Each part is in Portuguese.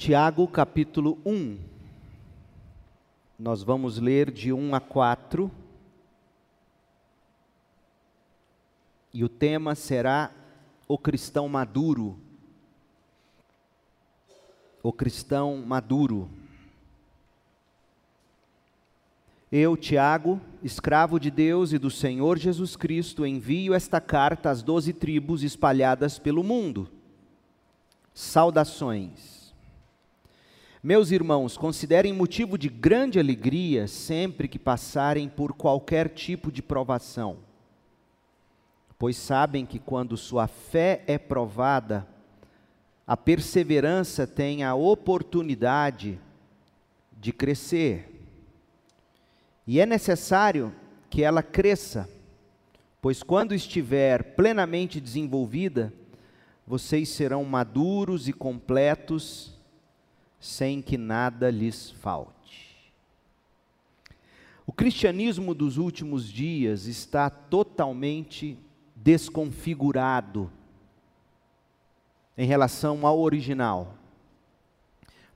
Tiago capítulo 1. Nós vamos ler de 1 a 4. E o tema será o cristão maduro. O cristão maduro. Eu, Tiago, escravo de Deus e do Senhor Jesus Cristo, envio esta carta às doze tribos espalhadas pelo mundo. Saudações. Meus irmãos, considerem motivo de grande alegria sempre que passarem por qualquer tipo de provação, pois sabem que quando sua fé é provada, a perseverança tem a oportunidade de crescer. E é necessário que ela cresça, pois quando estiver plenamente desenvolvida, vocês serão maduros e completos sem que nada lhes falte. O cristianismo dos últimos dias está totalmente desconfigurado em relação ao original.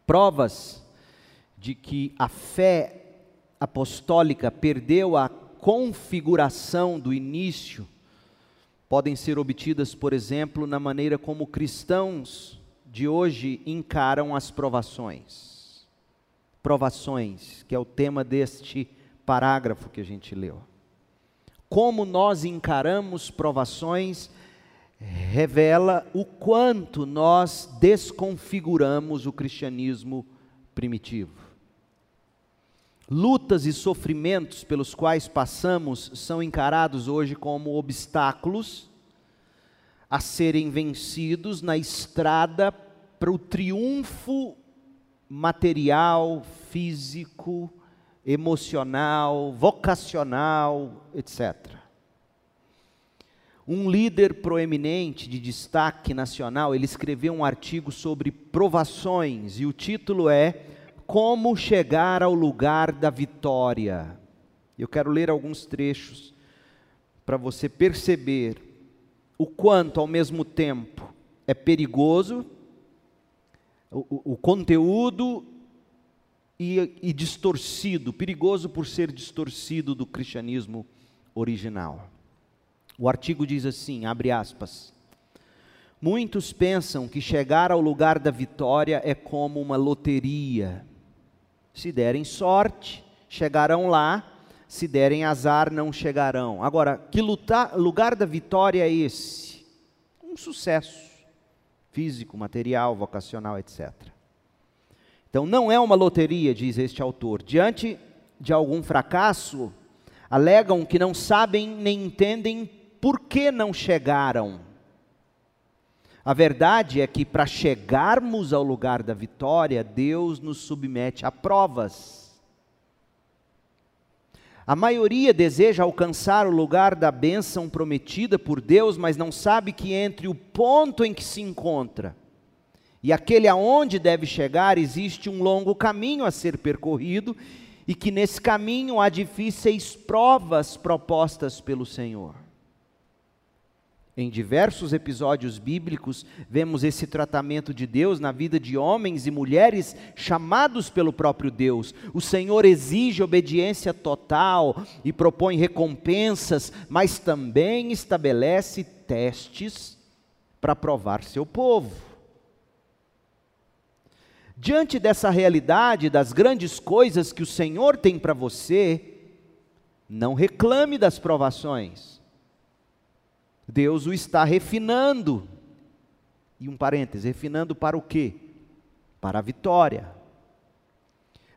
Provas de que a fé apostólica perdeu a configuração do início podem ser obtidas, por exemplo, na maneira como cristãos de hoje encaram as provações. Provações, que é o tema deste parágrafo que a gente leu. Como nós encaramos provações revela o quanto nós desconfiguramos o cristianismo primitivo. Lutas e sofrimentos pelos quais passamos são encarados hoje como obstáculos a serem vencidos na estrada para o triunfo material, físico, emocional, vocacional, etc. Um líder proeminente de destaque nacional, ele escreveu um artigo sobre provações e o título é Como chegar ao lugar da vitória. Eu quero ler alguns trechos para você perceber o quanto ao mesmo tempo é perigoso o, o conteúdo e, e distorcido, perigoso por ser distorcido do cristianismo original. O artigo diz assim, abre aspas, Muitos pensam que chegar ao lugar da vitória é como uma loteria. Se derem sorte, chegarão lá, se derem azar, não chegarão. Agora, que lutar, lugar da vitória é esse? Um sucesso físico, material, vocacional, etc. Então não é uma loteria, diz este autor. Diante de algum fracasso, alegam que não sabem nem entendem por que não chegaram. A verdade é que para chegarmos ao lugar da vitória, Deus nos submete a provas. A maioria deseja alcançar o lugar da bênção prometida por Deus, mas não sabe que entre o ponto em que se encontra e aquele aonde deve chegar existe um longo caminho a ser percorrido e que nesse caminho há difíceis provas propostas pelo Senhor. Em diversos episódios bíblicos, vemos esse tratamento de Deus na vida de homens e mulheres chamados pelo próprio Deus. O Senhor exige obediência total e propõe recompensas, mas também estabelece testes para provar seu povo. Diante dessa realidade das grandes coisas que o Senhor tem para você, não reclame das provações Deus o está refinando. E um parêntese, refinando para o quê? Para a vitória.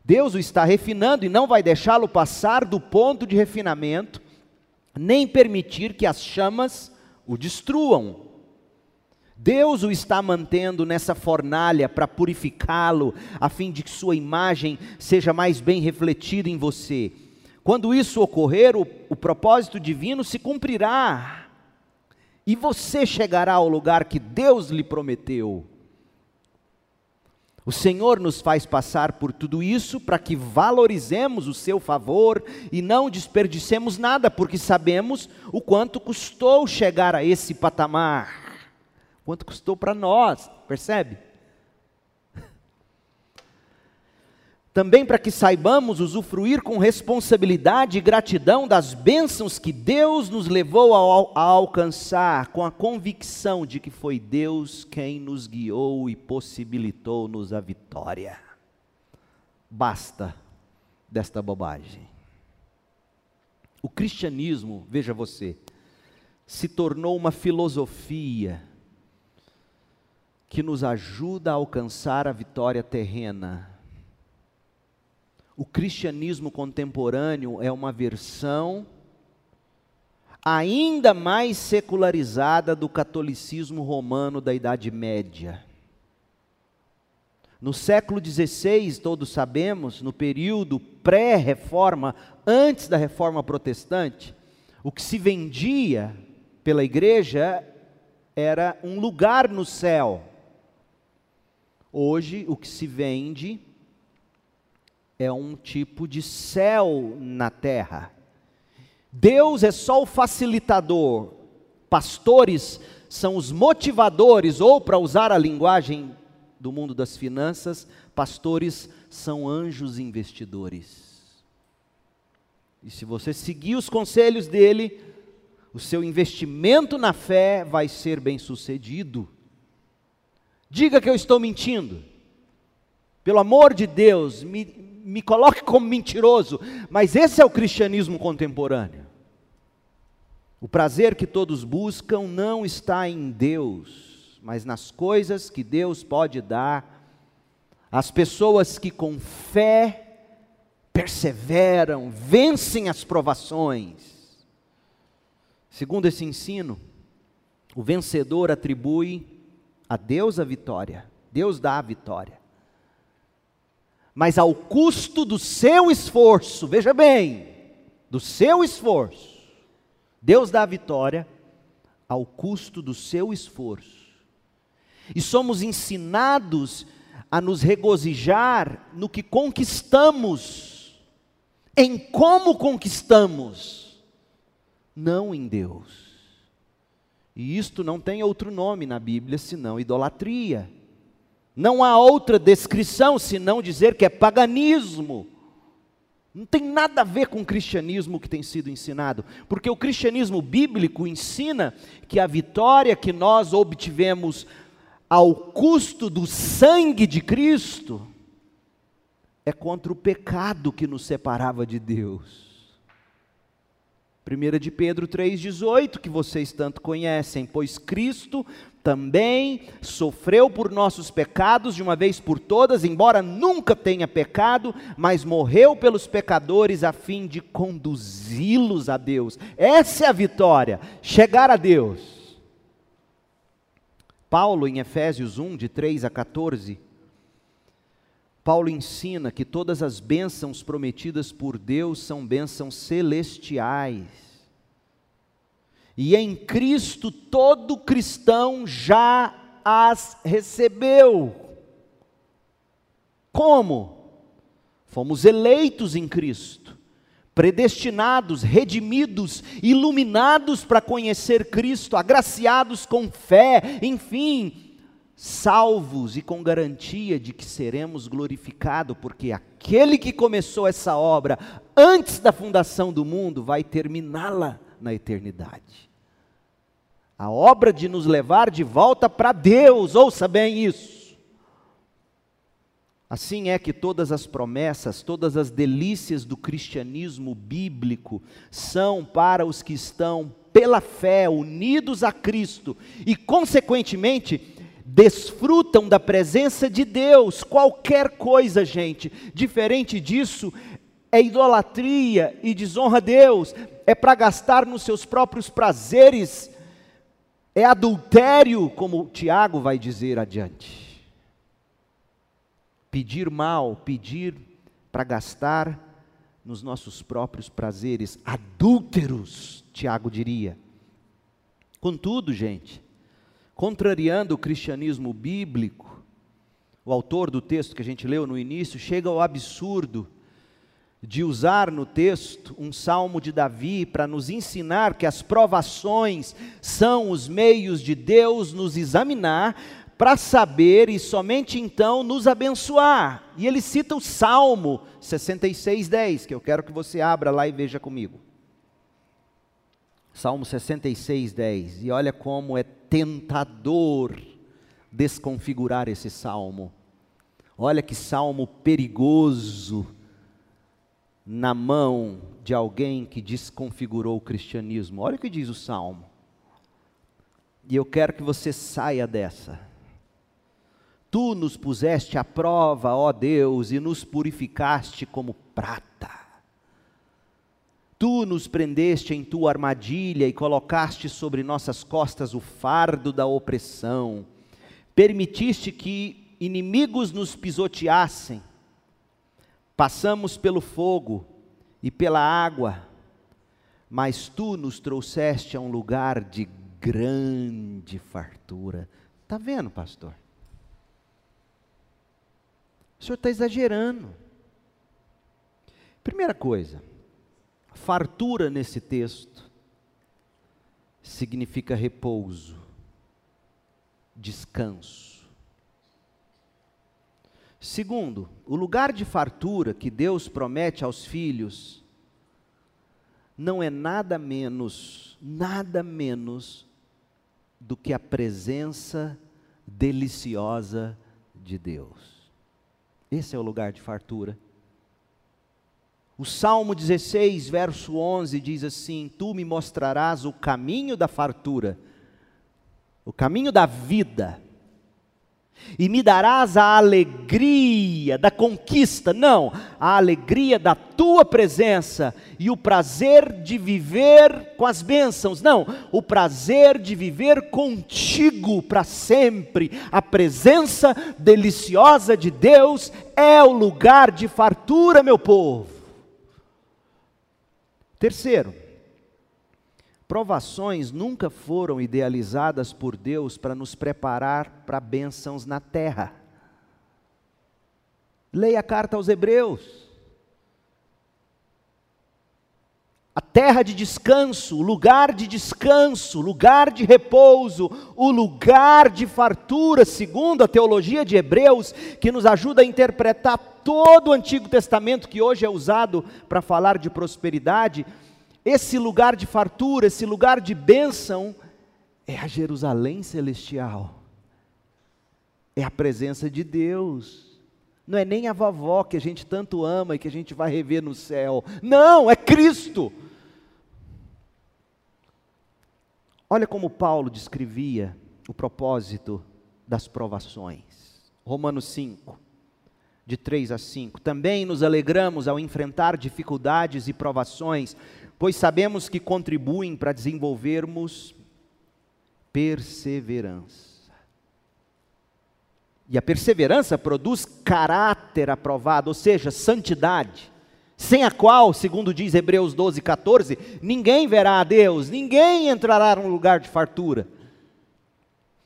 Deus o está refinando e não vai deixá-lo passar do ponto de refinamento, nem permitir que as chamas o destruam. Deus o está mantendo nessa fornalha para purificá-lo, a fim de que sua imagem seja mais bem refletida em você. Quando isso ocorrer, o, o propósito divino se cumprirá e você chegará ao lugar que Deus lhe prometeu. O Senhor nos faz passar por tudo isso para que valorizemos o seu favor e não desperdicemos nada, porque sabemos o quanto custou chegar a esse patamar. Quanto custou para nós, percebe? Também para que saibamos usufruir com responsabilidade e gratidão das bênçãos que Deus nos levou a, alcançar, com a convicção de que foi Deus quem nos guiou e possibilitou-nos a vitória. Basta desta bobagem. O cristianismo, veja você, se tornou uma filosofia que nos ajuda a alcançar a vitória terrena o cristianismo contemporâneo é uma versão ainda mais secularizada do catolicismo romano da Idade Média. No século XVI, todos sabemos, no período pré-reforma, antes da reforma protestante, o que se vendia pela igreja era um lugar no céu. Hoje, o que se vende é um tipo de céu na terra. Deus é só o facilitador, pastores são os motivadores, ou para usar a linguagem do mundo das finanças, pastores são anjos investidores. E se você seguir os conselhos dele, o seu investimento na fé vai ser bem sucedido. Diga que eu estou mentindo. Pelo amor de Deus, me, me coloque como mentiroso, mas esse é o cristianismo contemporâneo. O prazer que todos buscam não está em Deus, mas nas coisas que Deus pode dar às pessoas que com fé perseveram, vencem as provações. Segundo esse ensino, o vencedor atribui a Deus a vitória, Deus dá a vitória mas ao custo do seu esforço, veja bem, do seu esforço. Deus dá a vitória ao custo do seu esforço. E somos ensinados a nos regozijar no que conquistamos, em como conquistamos, não em Deus. E isto não tem outro nome na Bíblia senão idolatria. Não há outra descrição senão dizer que é paganismo. Não tem nada a ver com o cristianismo que tem sido ensinado, porque o cristianismo bíblico ensina que a vitória que nós obtivemos ao custo do sangue de Cristo é contra o pecado que nos separava de Deus. 1 de Pedro 3,18, que vocês tanto conhecem, pois Cristo também sofreu por nossos pecados de uma vez por todas, embora nunca tenha pecado, mas morreu pelos pecadores a fim de conduzi-los a Deus. Essa é a vitória, chegar a Deus. Paulo, em Efésios 1, de 3 a 14, Paulo ensina que todas as bênçãos prometidas por Deus são bênçãos celestiais. E em Cristo todo cristão já as recebeu. Como? Fomos eleitos em Cristo, predestinados, redimidos, iluminados para conhecer Cristo, agraciados com fé, enfim, salvos e com garantia de que seremos glorificados, porque aquele que começou essa obra antes da fundação do mundo vai terminá-la na eternidade. A obra de nos levar de volta para Deus, ouça bem isso. Assim é que todas as promessas, todas as delícias do cristianismo bíblico são para os que estão pela fé unidos a Cristo e, consequentemente, desfrutam da presença de Deus. Qualquer coisa, gente, diferente disso é idolatria e desonra a Deus, é para gastar nos seus próprios prazeres, é adultério, como Tiago vai dizer adiante. Pedir mal, pedir para gastar nos nossos próprios prazeres, adúlteros, Tiago diria. Contudo, gente, contrariando o cristianismo bíblico, o autor do texto que a gente leu no início chega ao absurdo de usar no texto um salmo de Davi para nos ensinar que as provações são os meios de Deus nos examinar para saber e somente então nos abençoar. E ele cita o Salmo 66, 10, que eu quero que você abra lá e veja comigo. Salmo 66, 10. E olha como é tentador desconfigurar esse salmo. Olha que salmo perigoso na mão de alguém que desconfigurou o cristianismo. Olha o que diz o salmo. E eu quero que você saia dessa. Tu nos puseste à prova, ó Deus, e nos purificaste como prata. Tu nos prendeste em tua armadilha e colocaste sobre nossas costas o fardo da opressão. Permitiste que inimigos nos pisoteassem. Passamos pelo fogo e pela água, mas tu nos trouxeste a um lugar de grande fartura. Está vendo, pastor? O senhor está exagerando. Primeira coisa, fartura nesse texto significa repouso, descanso. Segundo, o lugar de fartura que Deus promete aos filhos não é nada menos, nada menos do que a presença deliciosa de Deus. Esse é o lugar de fartura. O Salmo 16, verso 11 diz assim: Tu me mostrarás o caminho da fartura, o caminho da vida, e me darás a alegria da conquista, não, a alegria da tua presença e o prazer de viver com as bênçãos, não, o prazer de viver contigo para sempre. A presença deliciosa de Deus é o lugar de fartura, meu povo. Terceiro, Provações nunca foram idealizadas por Deus para nos preparar para bênçãos na terra. Leia a carta aos Hebreus. A terra de descanso, o lugar de descanso, lugar de repouso, o lugar de fartura, segundo a teologia de Hebreus, que nos ajuda a interpretar todo o Antigo Testamento que hoje é usado para falar de prosperidade esse lugar de fartura, esse lugar de bênção, é a Jerusalém celestial, é a presença de Deus. Não é nem a vovó que a gente tanto ama e que a gente vai rever no céu. Não, é Cristo. Olha como Paulo descrevia o propósito das provações. Romanos 5, de 3 a 5. Também nos alegramos ao enfrentar dificuldades e provações, pois sabemos que contribuem para desenvolvermos perseverança. E a perseverança produz caráter aprovado, ou seja, santidade, sem a qual, segundo diz Hebreus 12, 14, ninguém verá a Deus, ninguém entrará num lugar de fartura.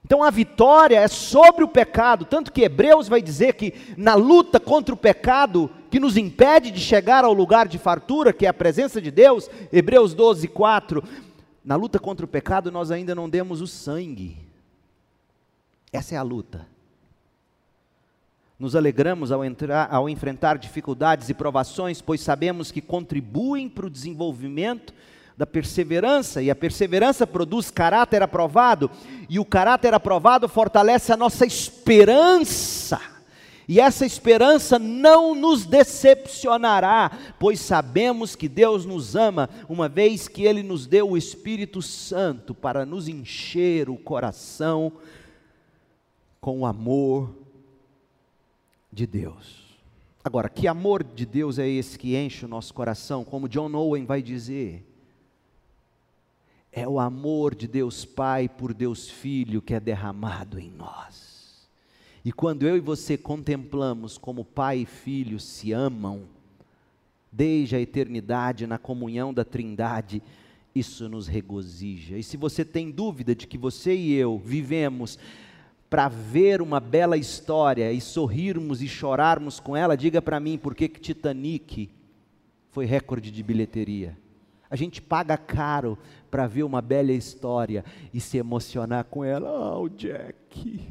Então a vitória é sobre o pecado, tanto que Hebreus vai dizer que na luta contra o pecado, que nos impede de chegar ao lugar de fartura, que é a presença de Deus, Hebreus 12, 4, na luta contra o pecado nós ainda não demos o sangue. Essa é a luta. Nos alegramos ao, entrar, ao enfrentar dificuldades e provações, pois sabemos que contribuem para o desenvolvimento da perseverança, e a perseverança produz caráter aprovado, e o caráter aprovado fortalece a nossa esperança. E essa esperança não nos decepcionará, pois sabemos que Deus nos ama, uma vez que Ele nos deu o Espírito Santo para nos encher o coração com o amor de Deus. Agora, que amor de Deus é esse que enche o nosso coração? Como John Owen vai dizer, é o amor de Deus Pai por Deus Filho que é derramado em nós. E quando eu e você contemplamos como Pai e Filho se amam, desde a eternidade na comunhão da Trindade, isso nos regozija. E se você tem dúvida de que você e eu vivemos para ver uma bela história e sorrirmos e chorarmos com ela, diga para mim por que Titanic foi recorde de bilheteria. A gente paga caro para ver uma bela história e se emocionar com ela. Ah, oh, o Jack.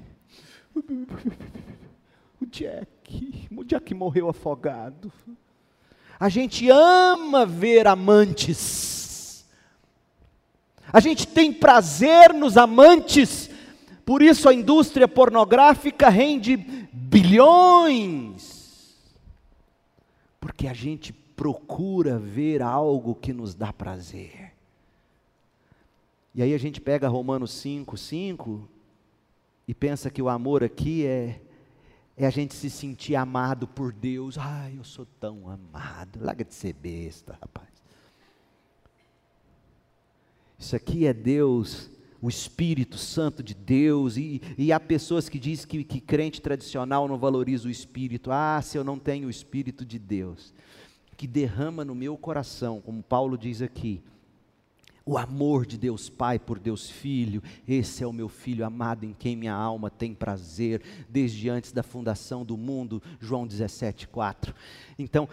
O Jack, o Jack morreu afogado. A gente ama ver amantes. A gente tem prazer nos amantes. Por isso a indústria pornográfica rende bilhões. Porque a gente procura ver algo que nos dá prazer. E aí a gente pega Romanos 5, 5 e pensa que o amor aqui é é a gente se sentir amado por Deus. Ai, eu sou tão amado. Larga de ser besta, rapaz. Isso aqui é Deus, o Espírito Santo de Deus. E, e há pessoas que dizem que, que crente tradicional não valoriza o Espírito. Ah, se eu não tenho o Espírito de Deus, que derrama no meu coração, como Paulo diz aqui, o amor de Deus Pai por Deus Filho, esse é o meu filho amado em quem minha alma tem prazer, desde antes da fundação do mundo, João 17, 4. Então,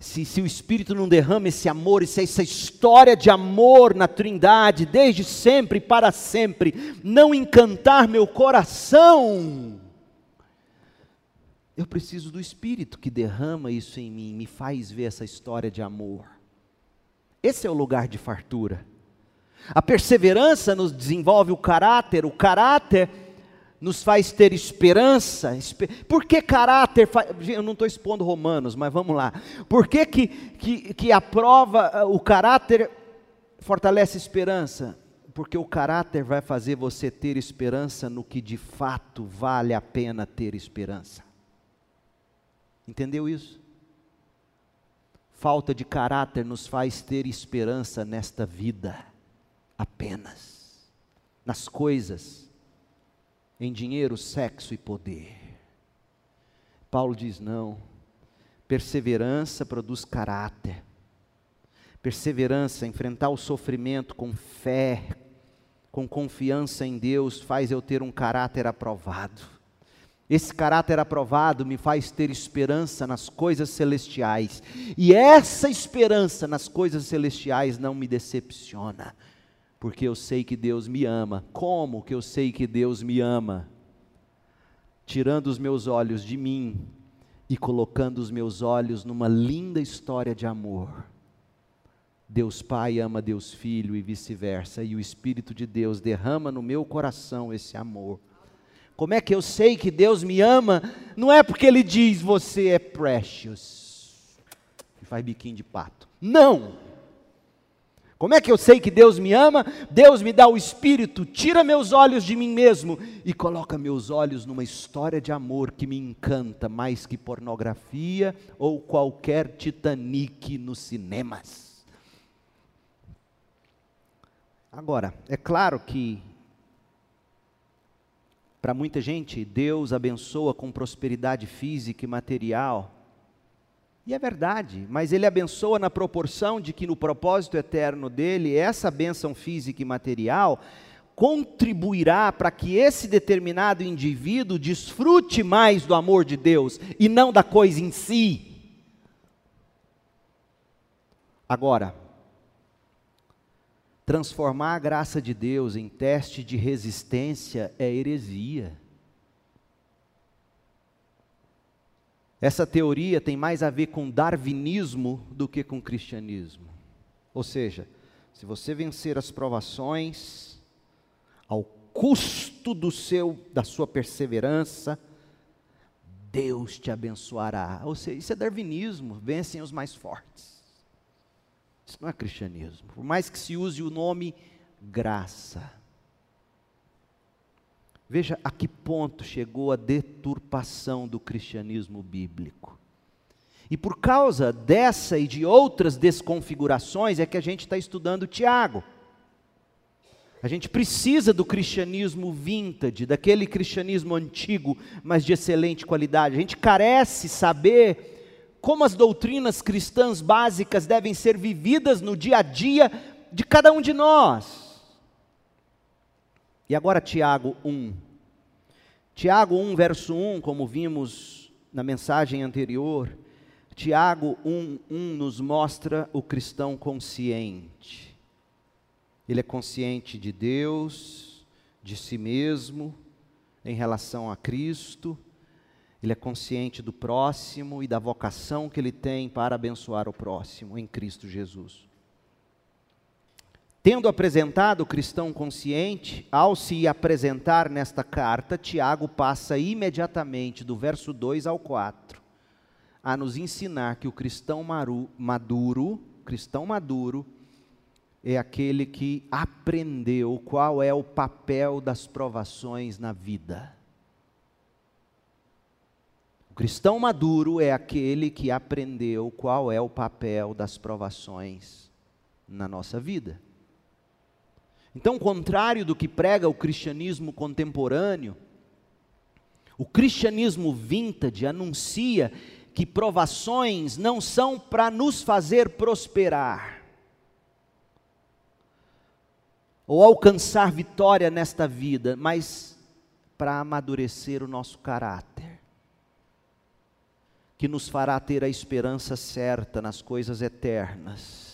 se, se o Espírito não derrama esse amor, se essa história de amor na Trindade, desde sempre e para sempre, não encantar meu coração, eu preciso do Espírito que derrama isso em mim, me faz ver essa história de amor. Esse é o lugar de fartura. A perseverança nos desenvolve o caráter, o caráter nos faz ter esperança. Por que caráter? Eu não estou expondo Romanos, mas vamos lá. Por que, que, que, que a prova, ah, o caráter fortalece esperança? Porque o caráter vai fazer você ter esperança no que de fato vale a pena ter esperança. Entendeu isso? Falta de caráter nos faz ter esperança nesta vida apenas nas coisas, em dinheiro, sexo e poder. Paulo diz: não, perseverança produz caráter. Perseverança, enfrentar o sofrimento com fé, com confiança em Deus, faz eu ter um caráter aprovado. Esse caráter aprovado me faz ter esperança nas coisas celestiais. E essa esperança nas coisas celestiais não me decepciona porque eu sei que Deus me ama. Como que eu sei que Deus me ama? Tirando os meus olhos de mim e colocando os meus olhos numa linda história de amor. Deus Pai ama Deus Filho e vice-versa, e o Espírito de Deus derrama no meu coração esse amor. Como é que eu sei que Deus me ama? Não é porque Ele diz você é precious e faz biquinho de pato. Não! Como é que eu sei que Deus me ama? Deus me dá o Espírito, tira meus olhos de mim mesmo e coloca meus olhos numa história de amor que me encanta mais que pornografia ou qualquer Titanic nos cinemas. Agora, é claro que para muita gente Deus abençoa com prosperidade física e material e é verdade, mas ele abençoa na proporção de que no propósito eterno dele, essa bênção física e material contribuirá para que esse determinado indivíduo desfrute mais do amor de Deus e não da coisa em si. Agora, transformar a graça de Deus em teste de resistência é heresia. Essa teoria tem mais a ver com darwinismo do que com cristianismo. Ou seja, se você vencer as provações ao custo do seu da sua perseverança, Deus te abençoará. Ou seja, isso é darwinismo, vencem os mais fortes. Isso não é cristianismo. Por mais que se use o nome graça. Veja a que ponto chegou a deturpação do cristianismo bíblico. E por causa dessa e de outras desconfigurações é que a gente está estudando Tiago. A gente precisa do cristianismo vintage, daquele cristianismo antigo, mas de excelente qualidade. A gente carece saber como as doutrinas cristãs básicas devem ser vividas no dia a dia de cada um de nós. E agora Tiago 1. Tiago 1, verso 1, como vimos na mensagem anterior, Tiago 1, 1 nos mostra o cristão consciente. Ele é consciente de Deus, de si mesmo, em relação a Cristo, ele é consciente do próximo e da vocação que ele tem para abençoar o próximo em Cristo Jesus. Tendo apresentado o cristão consciente, ao se apresentar nesta carta, Tiago passa imediatamente do verso 2 ao 4 a nos ensinar que o cristão maduro, cristão maduro, é aquele que aprendeu qual é o papel das provações na vida. O cristão maduro é aquele que aprendeu qual é o papel das provações na nossa vida. Então, contrário do que prega o cristianismo contemporâneo, o cristianismo vintage anuncia que provações não são para nos fazer prosperar ou alcançar vitória nesta vida, mas para amadurecer o nosso caráter, que nos fará ter a esperança certa nas coisas eternas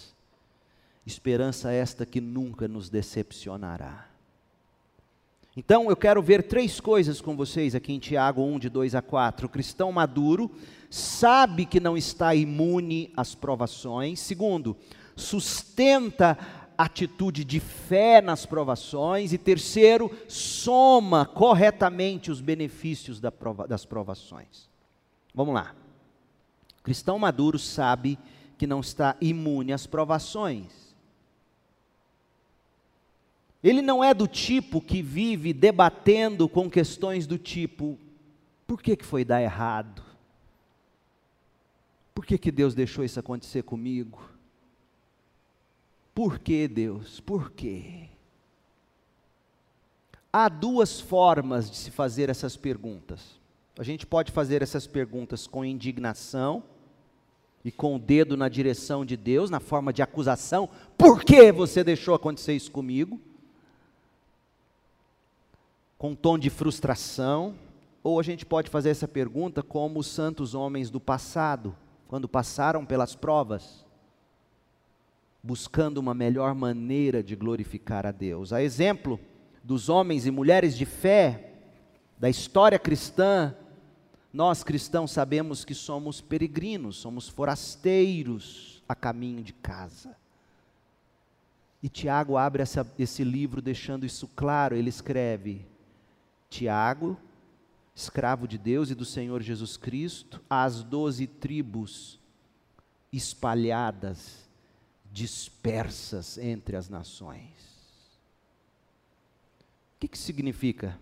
Esperança esta que nunca nos decepcionará. Então eu quero ver três coisas com vocês aqui em Tiago 1, de 2 a 4. O cristão maduro sabe que não está imune às provações. Segundo, sustenta atitude de fé nas provações. E terceiro, soma corretamente os benefícios das provações. Vamos lá. Cristão maduro sabe que não está imune às provações. Ele não é do tipo que vive debatendo com questões do tipo: por que, que foi dar errado? Por que, que Deus deixou isso acontecer comigo? Por que Deus? Por quê? Há duas formas de se fazer essas perguntas. A gente pode fazer essas perguntas com indignação e com o dedo na direção de Deus, na forma de acusação: por que você deixou acontecer isso comigo? com um tom de frustração, ou a gente pode fazer essa pergunta como os santos homens do passado, quando passaram pelas provas, buscando uma melhor maneira de glorificar a Deus. A exemplo dos homens e mulheres de fé da história cristã, nós cristãos sabemos que somos peregrinos, somos forasteiros a caminho de casa. E Tiago abre essa, esse livro deixando isso claro, ele escreve: Tiago, escravo de Deus e do Senhor Jesus Cristo, às doze tribos espalhadas, dispersas entre as nações. O que, que significa?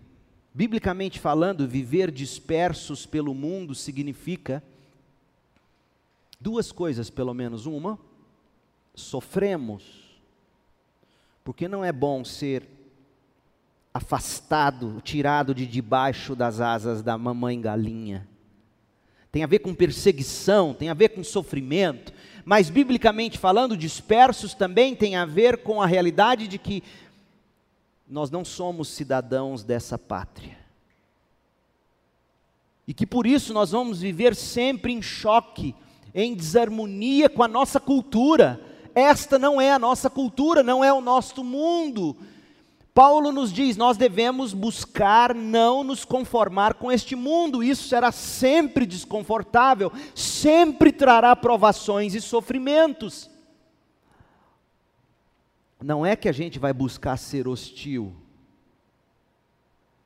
Biblicamente falando, viver dispersos pelo mundo significa duas coisas, pelo menos. Uma, sofremos, porque não é bom ser afastado, tirado de debaixo das asas da mamãe galinha. Tem a ver com perseguição, tem a ver com sofrimento, mas biblicamente falando, dispersos também tem a ver com a realidade de que nós não somos cidadãos dessa pátria. E que por isso nós vamos viver sempre em choque, em desarmonia com a nossa cultura. Esta não é a nossa cultura, não é o nosso mundo. Paulo nos diz: nós devemos buscar não nos conformar com este mundo, isso será sempre desconfortável, sempre trará provações e sofrimentos. Não é que a gente vai buscar ser hostil,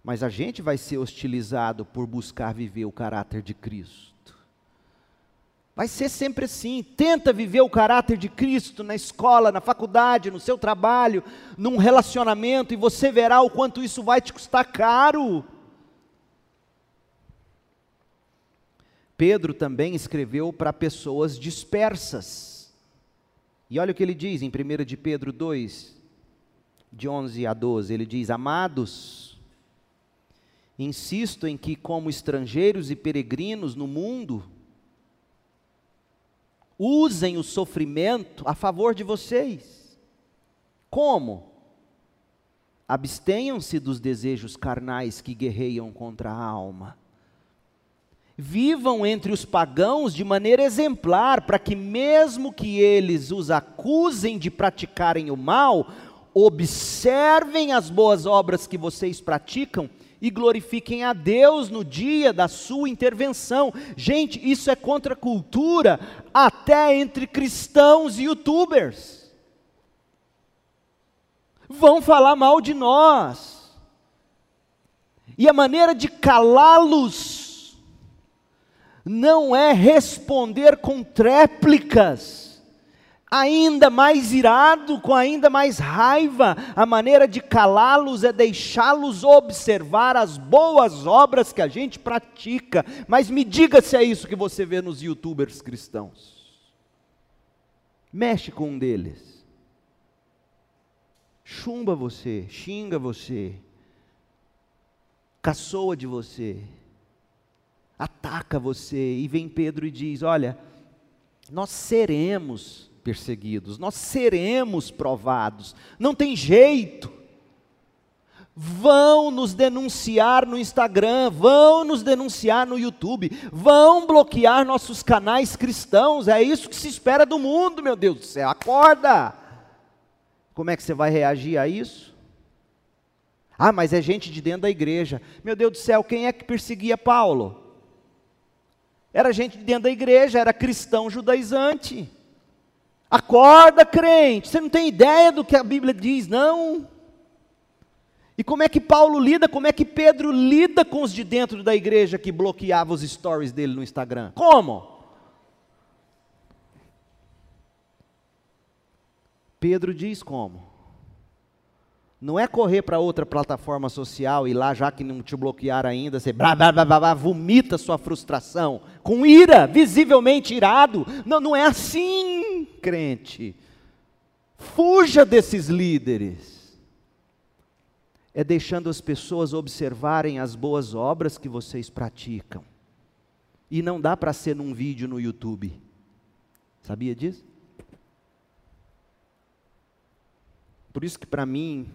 mas a gente vai ser hostilizado por buscar viver o caráter de Cristo. Vai ser sempre assim. Tenta viver o caráter de Cristo na escola, na faculdade, no seu trabalho, num relacionamento, e você verá o quanto isso vai te custar caro. Pedro também escreveu para pessoas dispersas. E olha o que ele diz em 1 de Pedro 2, de 11 a 12. Ele diz: Amados, insisto em que, como estrangeiros e peregrinos no mundo, usem o sofrimento a favor de vocês. Como? Abstenham-se dos desejos carnais que guerreiam contra a alma. Vivam entre os pagãos de maneira exemplar, para que, mesmo que eles os acusem de praticarem o mal, observem as boas obras que vocês praticam e glorifiquem a Deus no dia da sua intervenção. Gente, isso é contra a cultura, até entre cristãos e youtubers. Vão falar mal de nós. E a maneira de calá-los não é responder com tréplicas ainda mais irado, com ainda mais raiva, a maneira de calá-los é deixá-los observar as boas obras que a gente pratica. Mas me diga se é isso que você vê nos youtubers cristãos. Mexe com um deles. Chumba você, xinga você, caçoa de você, ataca você, e vem Pedro e diz: Olha, nós seremos perseguidos, nós seremos provados, não tem jeito. Vão nos denunciar no Instagram, vão nos denunciar no YouTube, vão bloquear nossos canais cristãos, é isso que se espera do mundo, meu Deus do céu, acorda! Como é que você vai reagir a isso? Ah, mas é gente de dentro da igreja. Meu Deus do céu, quem é que perseguia Paulo? Era gente de dentro da igreja, era cristão judaizante. Acorda, crente, você não tem ideia do que a Bíblia diz, não. E como é que Paulo lida, como é que Pedro lida com os de dentro da igreja que bloqueavam os stories dele no Instagram? Como? Pedro diz como. Não é correr para outra plataforma social e lá, já que não te bloquearam ainda, você blá, blá, blá, blá, vomita sua frustração, com ira, visivelmente irado. Não, não é assim, crente. Fuja desses líderes. É deixando as pessoas observarem as boas obras que vocês praticam. E não dá para ser num vídeo no YouTube. Sabia disso? Por isso que para mim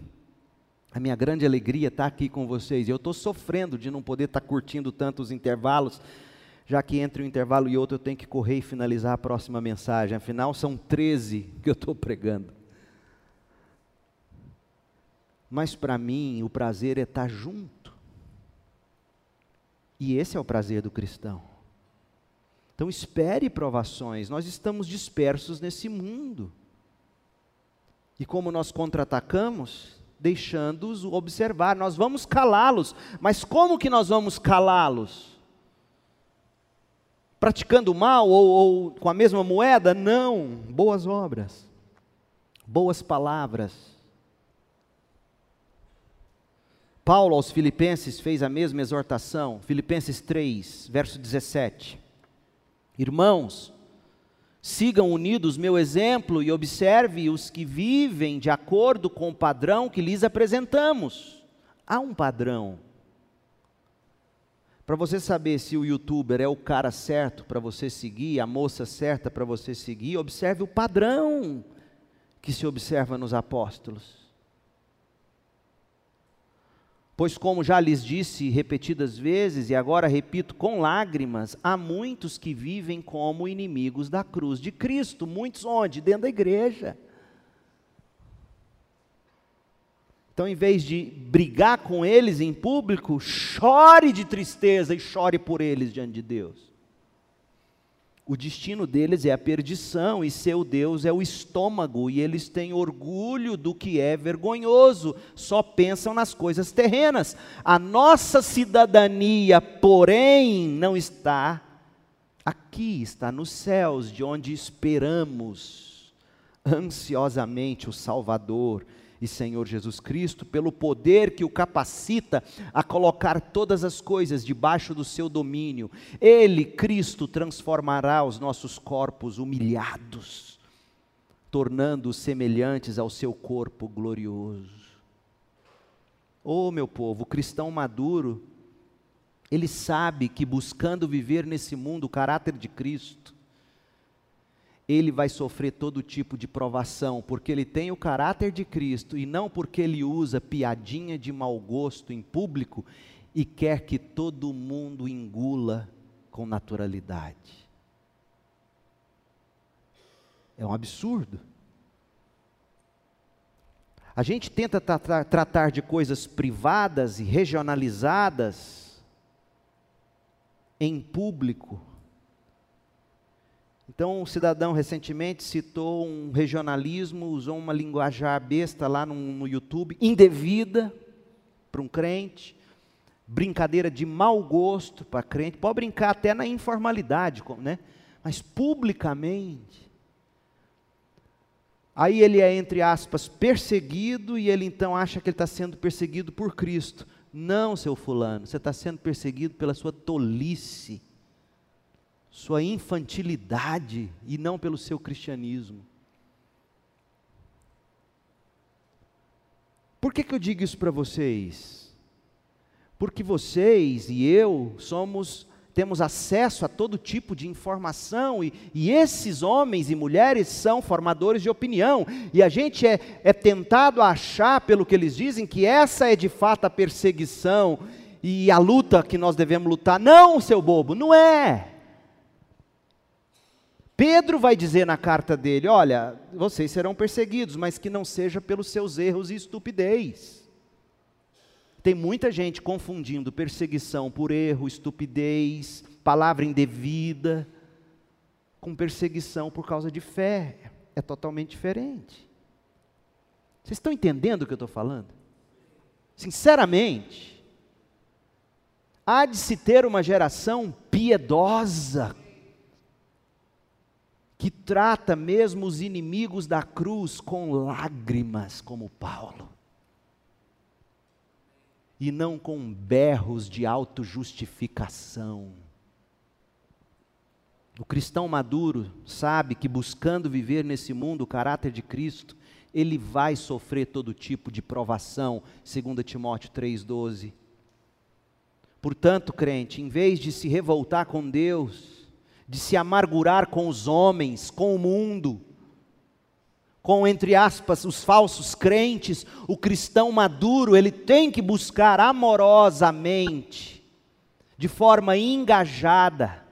a minha grande alegria está aqui com vocês. Eu estou sofrendo de não poder estar tá curtindo tantos intervalos, já que entre um intervalo e outro eu tenho que correr e finalizar a próxima mensagem. Afinal, são 13 que eu estou pregando. Mas para mim, o prazer é estar tá junto. E esse é o prazer do cristão. Então espere provações, nós estamos dispersos nesse mundo. E como nós contra-atacamos? Deixando-os observar. Nós vamos calá-los, mas como que nós vamos calá-los? Praticando mal ou, ou com a mesma moeda? Não, boas obras, boas palavras. Paulo aos Filipenses fez a mesma exortação, Filipenses 3, verso 17. Irmãos, Sigam unidos meu exemplo e observe os que vivem de acordo com o padrão que lhes apresentamos. Há um padrão. Para você saber se o youtuber é o cara certo para você seguir, a moça certa para você seguir, observe o padrão que se observa nos apóstolos. Pois, como já lhes disse repetidas vezes, e agora repito com lágrimas, há muitos que vivem como inimigos da cruz de Cristo. Muitos onde? Dentro da igreja. Então, em vez de brigar com eles em público, chore de tristeza e chore por eles diante de Deus. O destino deles é a perdição e seu Deus é o estômago, e eles têm orgulho do que é vergonhoso, só pensam nas coisas terrenas. A nossa cidadania, porém, não está aqui, está nos céus, de onde esperamos ansiosamente o Salvador e Senhor Jesus Cristo, pelo poder que o capacita a colocar todas as coisas debaixo do seu domínio. Ele, Cristo, transformará os nossos corpos humilhados, tornando-os semelhantes ao seu corpo glorioso. Oh, meu povo, o cristão maduro, ele sabe que buscando viver nesse mundo o caráter de Cristo, ele vai sofrer todo tipo de provação, porque ele tem o caráter de Cristo e não porque ele usa piadinha de mau gosto em público e quer que todo mundo engula com naturalidade. É um absurdo. A gente tenta tratar, tratar de coisas privadas e regionalizadas em público. Então, um cidadão recentemente citou um regionalismo, usou uma linguajar besta lá no, no YouTube, indevida para um crente, brincadeira de mau gosto para crente, pode brincar até na informalidade, né? mas publicamente. Aí ele é, entre aspas, perseguido e ele então acha que ele está sendo perseguido por Cristo. Não, seu fulano, você está sendo perseguido pela sua tolice sua infantilidade e não pelo seu cristianismo. Por que, que eu digo isso para vocês? Porque vocês e eu somos temos acesso a todo tipo de informação, e, e, esses homens e mulheres são formadores de opinião, e a gente é, é tentado a achar, pelo que eles dizem, que essa é de fato a perseguição e a luta que nós devemos lutar. Não, seu bobo, não é. Pedro vai dizer na carta dele: Olha, vocês serão perseguidos, mas que não seja pelos seus erros e estupidez. Tem muita gente confundindo perseguição por erro, estupidez, palavra indevida, com perseguição por causa de fé. É totalmente diferente. Vocês estão entendendo o que eu estou falando? Sinceramente, há de se ter uma geração piedosa, que trata mesmo os inimigos da cruz com lágrimas, como Paulo, e não com berros de autojustificação. O cristão maduro sabe que buscando viver nesse mundo o caráter de Cristo, ele vai sofrer todo tipo de provação, segundo Timóteo 3:12. Portanto, crente, em vez de se revoltar com Deus, de se amargurar com os homens, com o mundo, com, entre aspas, os falsos crentes, o cristão maduro, ele tem que buscar amorosamente, de forma engajada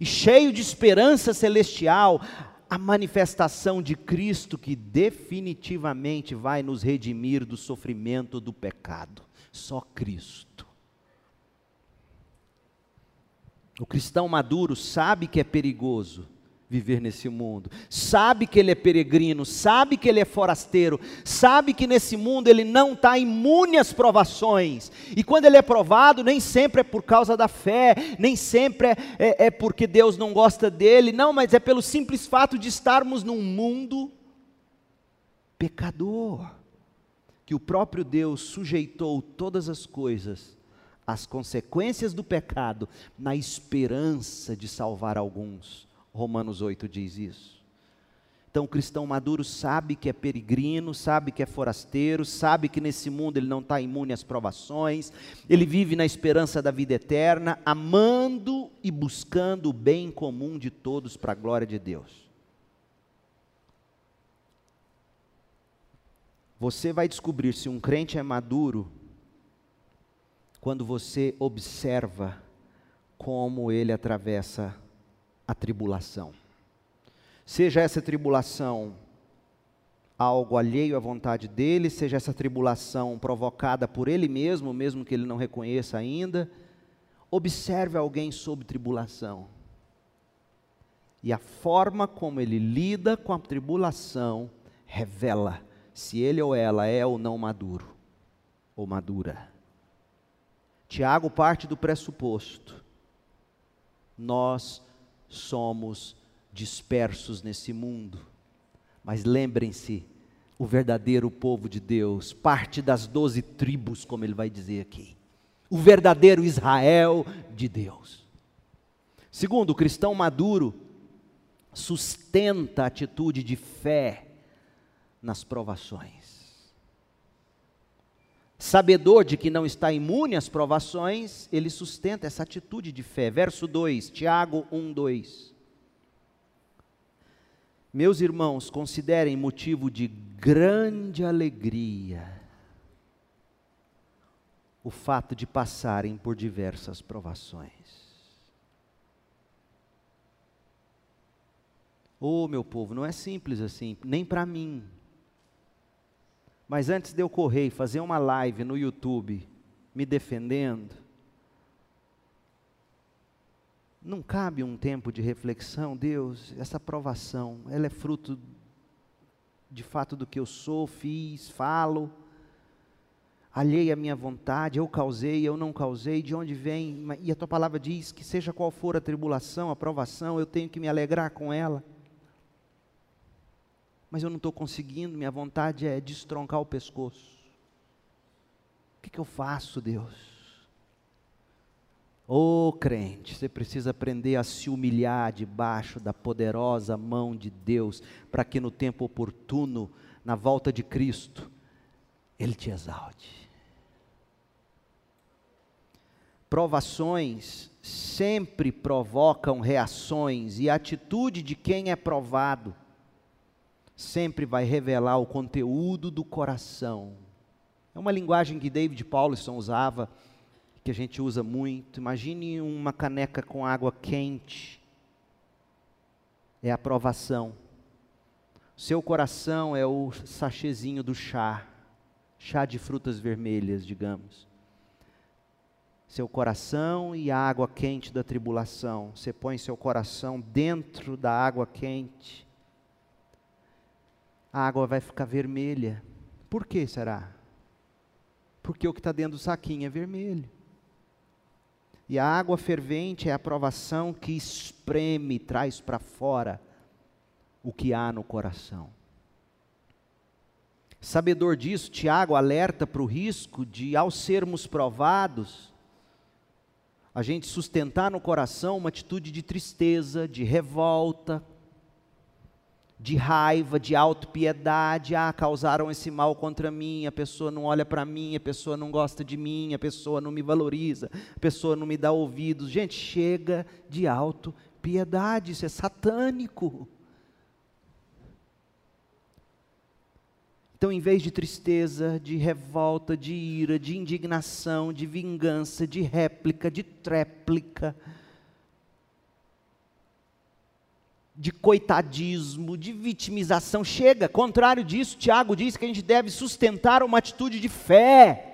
e cheio de esperança celestial, a manifestação de Cristo que definitivamente vai nos redimir do sofrimento do pecado. Só Cristo. O cristão maduro sabe que é perigoso viver nesse mundo, sabe que ele é peregrino, sabe que ele é forasteiro, sabe que nesse mundo ele não está imune às provações, e quando ele é provado, nem sempre é por causa da fé, nem sempre é, é, é porque Deus não gosta dele, não, mas é pelo simples fato de estarmos num mundo pecador, que o próprio Deus sujeitou todas as coisas as consequências do pecado na esperança de salvar alguns. Romanos 8 diz isso. Então, o cristão maduro sabe que é peregrino, sabe que é forasteiro, sabe que nesse mundo ele não está imune às provações, ele vive na esperança da vida eterna, amando e buscando o bem comum de todos para a glória de Deus. Você vai descobrir se um crente é maduro quando você observa como ele atravessa a tribulação. Seja essa tribulação algo alheio à vontade dele, seja essa tribulação provocada por ele mesmo, mesmo que ele não reconheça ainda, observe alguém sob tribulação. E a forma como ele lida com a tribulação revela se ele ou ela é ou não maduro ou madura. Tiago parte do pressuposto: nós somos dispersos nesse mundo, mas lembrem-se, o verdadeiro povo de Deus, parte das doze tribos, como ele vai dizer aqui, o verdadeiro Israel de Deus. Segundo, o cristão maduro sustenta a atitude de fé nas provações sabedor de que não está imune às provações, ele sustenta essa atitude de fé. Verso 2, Tiago 1, 2. Meus irmãos, considerem motivo de grande alegria o fato de passarem por diversas provações. Oh, meu povo, não é simples assim, nem para mim. Mas antes de eu correr e fazer uma live no YouTube me defendendo, não cabe um tempo de reflexão, Deus, essa provação, ela é fruto de fato do que eu sou, fiz, falo, alhei à minha vontade, eu causei, eu não causei, de onde vem? E a tua palavra diz que seja qual for a tribulação, a provação, eu tenho que me alegrar com ela mas eu não estou conseguindo, minha vontade é destroncar o pescoço. O que, que eu faço, Deus? Ô oh, crente, você precisa aprender a se humilhar debaixo da poderosa mão de Deus, para que no tempo oportuno, na volta de Cristo, Ele te exalte. Provações sempre provocam reações, e a atitude de quem é provado sempre vai revelar o conteúdo do coração. É uma linguagem que David Paulson usava, que a gente usa muito. Imagine uma caneca com água quente. É a provação. Seu coração é o sachezinho do chá, chá de frutas vermelhas, digamos. Seu coração e a água quente da tribulação. Você põe seu coração dentro da água quente a água vai ficar vermelha. Por que será? Porque o que está dentro do saquinho é vermelho. E a água fervente é a provação que espreme, traz para fora o que há no coração. Sabedor disso, Tiago alerta para o risco de, ao sermos provados, a gente sustentar no coração uma atitude de tristeza, de revolta, de raiva, de autopiedade, ah, causaram esse mal contra mim, a pessoa não olha para mim, a pessoa não gosta de mim, a pessoa não me valoriza, a pessoa não me dá ouvidos. Gente, chega de autopiedade, isso é satânico. Então, em vez de tristeza, de revolta, de ira, de indignação, de vingança, de réplica, de tréplica, de coitadismo, de vitimização. Chega, contrário disso, Tiago diz que a gente deve sustentar uma atitude de fé.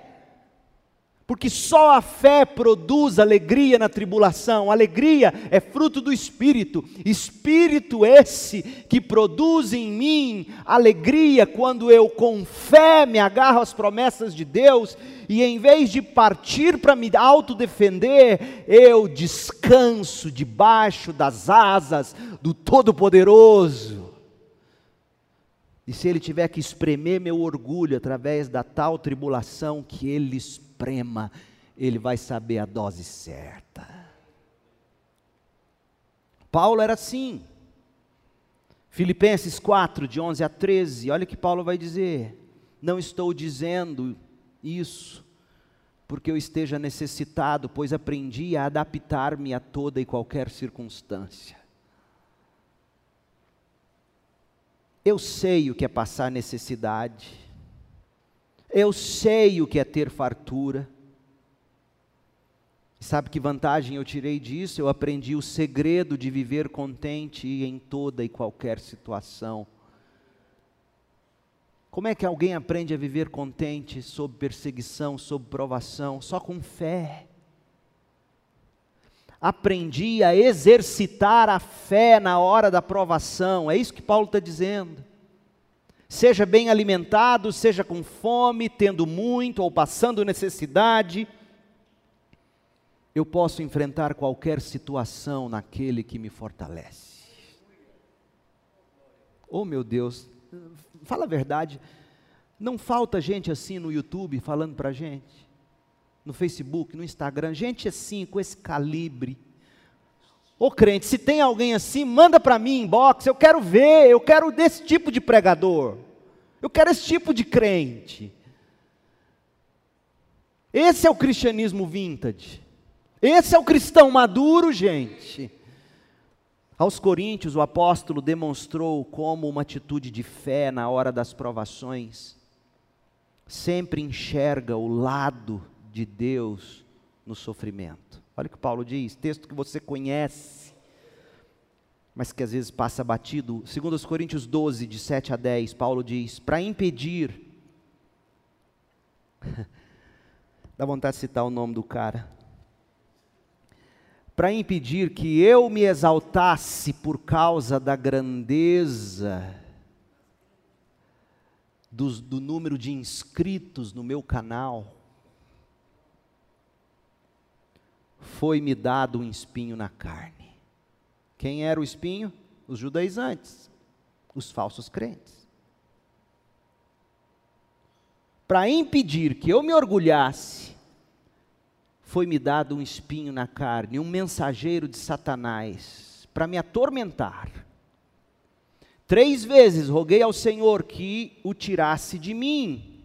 Porque só a fé produz alegria na tribulação. Alegria é fruto do Espírito. Espírito esse que produz em mim alegria quando eu com fé me agarro às promessas de Deus e em vez de partir para me autodefender, eu descanso debaixo das asas do Todo-Poderoso. E se ele tiver que espremer meu orgulho através da tal tribulação que ele esprema, ele vai saber a dose certa. Paulo era assim. Filipenses 4, de 11 a 13, olha o que Paulo vai dizer. Não estou dizendo isso porque eu esteja necessitado, pois aprendi a adaptar-me a toda e qualquer circunstância. Eu sei o que é passar necessidade, eu sei o que é ter fartura. Sabe que vantagem eu tirei disso? Eu aprendi o segredo de viver contente em toda e qualquer situação. Como é que alguém aprende a viver contente sob perseguição, sob provação? Só com fé. Aprendi a exercitar a fé na hora da provação, é isso que Paulo está dizendo. Seja bem alimentado, seja com fome, tendo muito ou passando necessidade, eu posso enfrentar qualquer situação naquele que me fortalece. Oh meu Deus, fala a verdade, não falta gente assim no YouTube falando para gente, no Facebook, no Instagram, gente assim, com esse calibre. Ô crente, se tem alguém assim, manda para mim inbox, eu quero ver, eu quero desse tipo de pregador, eu quero esse tipo de crente. Esse é o cristianismo vintage. Esse é o cristão maduro, gente. Aos Coríntios, o apóstolo demonstrou como uma atitude de fé na hora das provações sempre enxerga o lado de Deus no sofrimento. Olha o que Paulo diz, texto que você conhece, mas que às vezes passa batido. Segundo os Coríntios 12, de 7 a 10, Paulo diz: "Para impedir Dá vontade de citar o nome do cara. Para impedir que eu me exaltasse por causa da grandeza do, do número de inscritos no meu canal, foi-me dado um espinho na carne. Quem era o espinho? Os judaizantes, os falsos crentes. Para impedir que eu me orgulhasse, foi-me dado um espinho na carne, um mensageiro de Satanás, para me atormentar. Três vezes roguei ao Senhor que o tirasse de mim.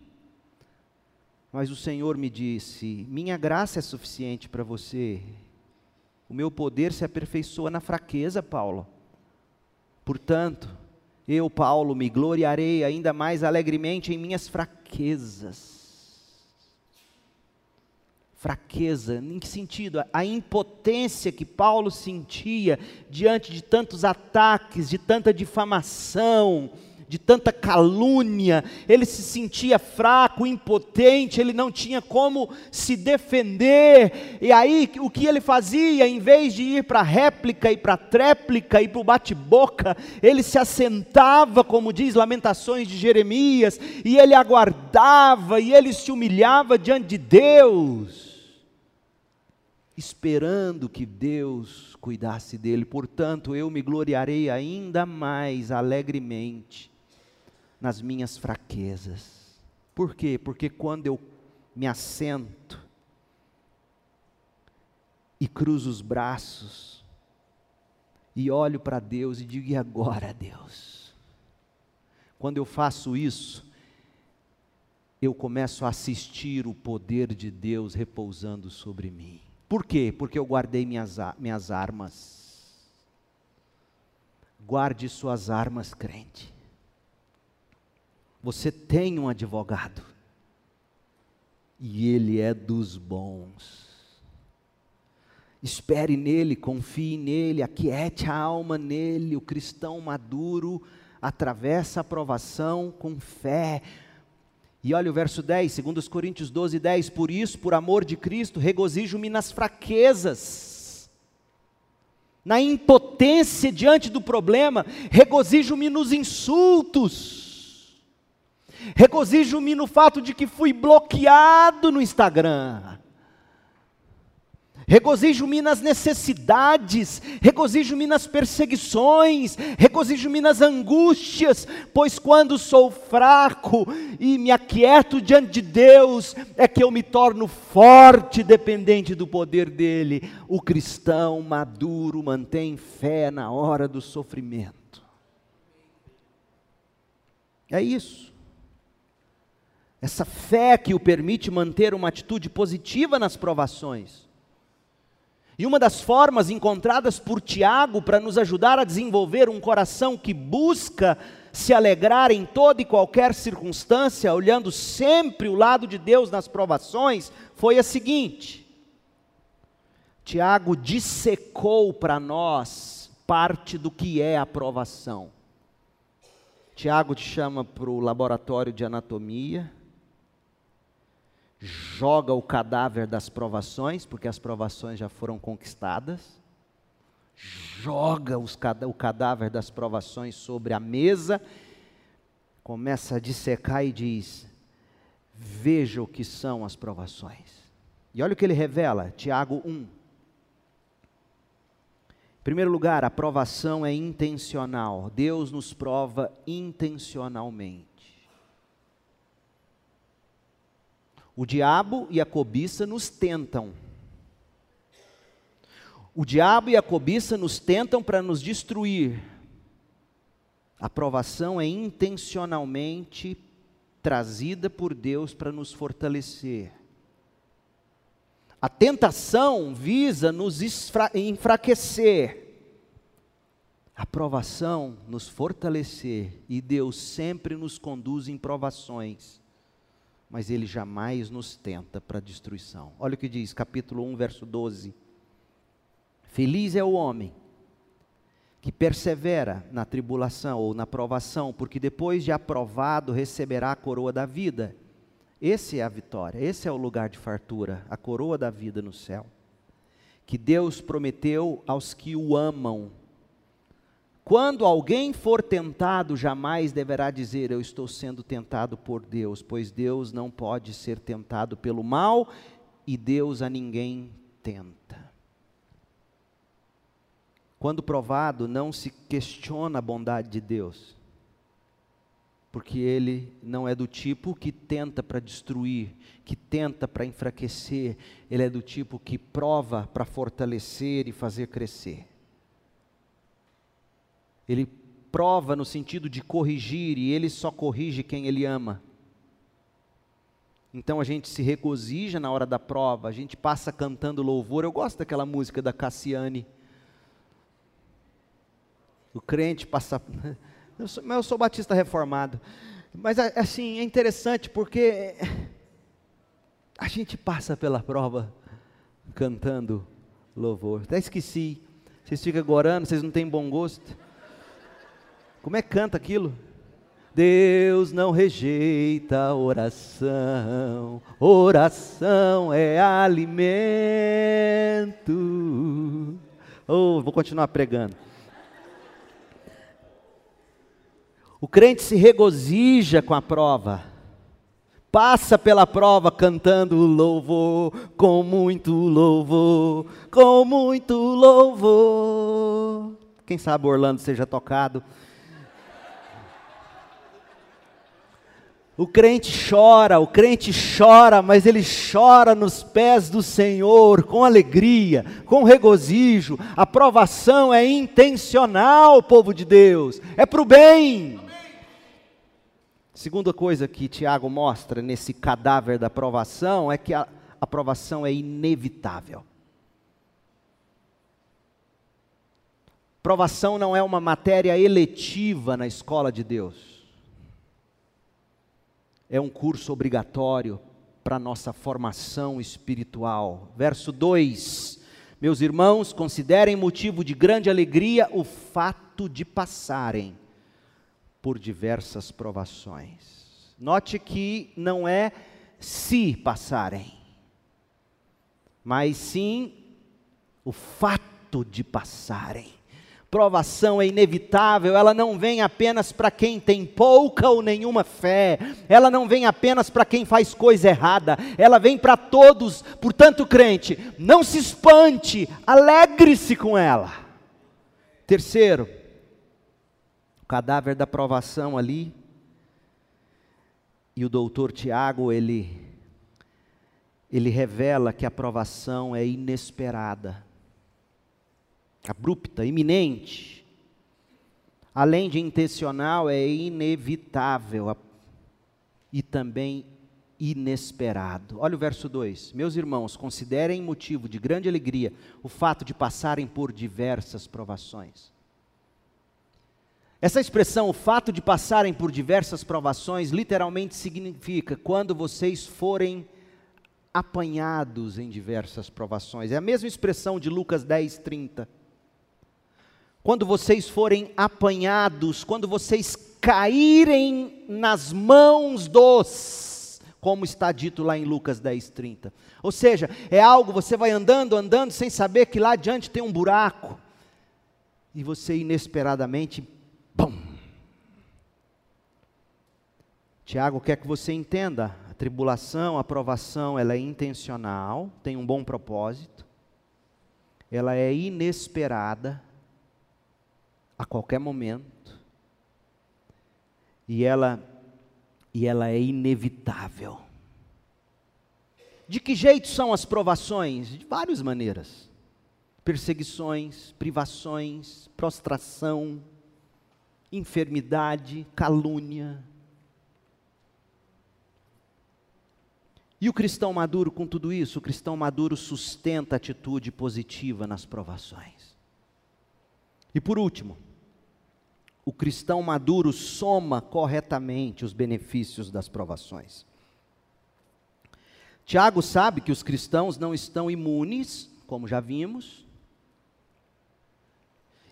Mas o Senhor me disse: Minha graça é suficiente para você. O meu poder se aperfeiçoa na fraqueza, Paulo. Portanto, eu, Paulo, me gloriarei ainda mais alegremente em minhas fraquezas fraqueza. Em que sentido? A impotência que Paulo sentia diante de tantos ataques, de tanta difamação, de tanta calúnia, ele se sentia fraco, impotente, ele não tinha como se defender. E aí, o que ele fazia? Em vez de ir para a réplica e para a tréplica e para o bate-boca, ele se assentava, como diz Lamentações de Jeremias, e ele aguardava, e ele se humilhava diante de Deus esperando que Deus cuidasse dele. Portanto, eu me gloriarei ainda mais alegremente nas minhas fraquezas. Por quê? Porque quando eu me assento e cruzo os braços e olho para Deus e digo: e agora, Deus? Quando eu faço isso, eu começo a assistir o poder de Deus repousando sobre mim. Por quê? Porque eu guardei minhas, minhas armas. Guarde suas armas, crente. Você tem um advogado. E ele é dos bons. Espere nele, confie nele, aquiete a alma nele. O cristão maduro atravessa a provação com fé, e olha o verso 10, segundo os Coríntios 12, 10, por isso, por amor de Cristo, regozijo-me nas fraquezas, na impotência diante do problema, regozijo-me nos insultos, regozijo-me no fato de que fui bloqueado no Instagram, regozijo-me nas necessidades, regozijo-me nas perseguições, regozijo-me nas angústias, pois quando sou fraco e me aquieto diante de Deus, é que eu me torno forte, dependente do poder dEle. O cristão maduro mantém fé na hora do sofrimento. É isso. Essa fé que o permite manter uma atitude positiva nas provações. E uma das formas encontradas por Tiago para nos ajudar a desenvolver um coração que busca se alegrar em toda e qualquer circunstância, olhando sempre o lado de Deus nas provações, foi a seguinte: Tiago dissecou para nós parte do que é a provação. Tiago te chama para o laboratório de anatomia, joga o cadáver das provações, porque as provações já foram conquistadas, joga os, o cadáver das provações sobre a mesa, começa a dissecar e diz: Veja o que são as provações. E olha o que ele revela, Tiago 1. Em primeiro lugar, a provação é intencional. Deus nos prova intencionalmente. O diabo e a cobiça nos tentam. O diabo e a cobiça nos tentam para nos destruir. A provação é intencionalmente trazida por Deus para nos fortalecer. A tentação visa nos enfraquecer. A provação nos fortalecer. E Deus sempre nos conduz em provações mas ele jamais nos tenta para destruição. Olha o que diz, capítulo 1, verso 12. Feliz é o homem que persevera na tribulação ou na provação, porque depois de aprovado receberá a coroa da vida Esse é a vitória, esse é o lugar de fartura, a coroa da vida no céu. Que Deus prometeu aos que o amam. Quando alguém for tentado, jamais deverá dizer: Eu estou sendo tentado por Deus, pois Deus não pode ser tentado pelo mal e Deus a ninguém tenta. Quando provado, não se questiona a bondade de Deus, porque Ele não é do tipo que tenta para destruir, que tenta para enfraquecer, Ele é do tipo que prova para fortalecer e fazer crescer. Ele prova no sentido de corrigir, e Ele só corrige quem Ele ama. Então a gente se regozija na hora da prova, a gente passa cantando louvor. Eu gosto daquela música da Cassiane. O crente passa. Eu sou, eu sou batista reformado. Mas assim, é interessante porque a gente passa pela prova cantando louvor. Até esqueci. Vocês ficam agorando, vocês não têm bom gosto. Como é que canta aquilo? Deus não rejeita oração, oração é alimento. Oh, vou continuar pregando. O crente se regozija com a prova, passa pela prova cantando louvor, com muito louvor, com muito louvor. Quem sabe Orlando seja tocado. O crente chora, o crente chora, mas ele chora nos pés do Senhor, com alegria, com regozijo. A provação é intencional, povo de Deus, é para o bem. Segunda coisa que Tiago mostra nesse cadáver da provação é que a, a provação é inevitável. Provação não é uma matéria eletiva na escola de Deus. É um curso obrigatório para nossa formação espiritual. Verso 2: Meus irmãos, considerem motivo de grande alegria o fato de passarem por diversas provações. Note que não é se passarem, mas sim o fato de passarem. Provação é inevitável, ela não vem apenas para quem tem pouca ou nenhuma fé, ela não vem apenas para quem faz coisa errada, ela vem para todos. Portanto, crente, não se espante, alegre-se com ela. Terceiro, cadáver da provação ali. E o doutor Tiago, ele, ele revela que a provação é inesperada, abrupta, iminente. Além de intencional, é inevitável e também inesperado. Olha o verso 2: Meus irmãos, considerem motivo de grande alegria o fato de passarem por diversas provações essa expressão, o fato de passarem por diversas provações, literalmente significa quando vocês forem apanhados em diversas provações. É a mesma expressão de Lucas 10, 30. Quando vocês forem apanhados, quando vocês caírem nas mãos dos, como está dito lá em Lucas 10, 30. Ou seja, é algo, você vai andando, andando, sem saber que lá adiante tem um buraco, e você inesperadamente Pum. Tiago quer que você entenda, a tribulação, a provação, ela é intencional, tem um bom propósito, ela é inesperada a qualquer momento, e ela, e ela é inevitável. De que jeito são as provações? De várias maneiras. Perseguições, privações, prostração, enfermidade, calúnia. E o cristão maduro, com tudo isso, o cristão maduro sustenta atitude positiva nas provações. E por último, o cristão maduro soma corretamente os benefícios das provações. Tiago sabe que os cristãos não estão imunes, como já vimos,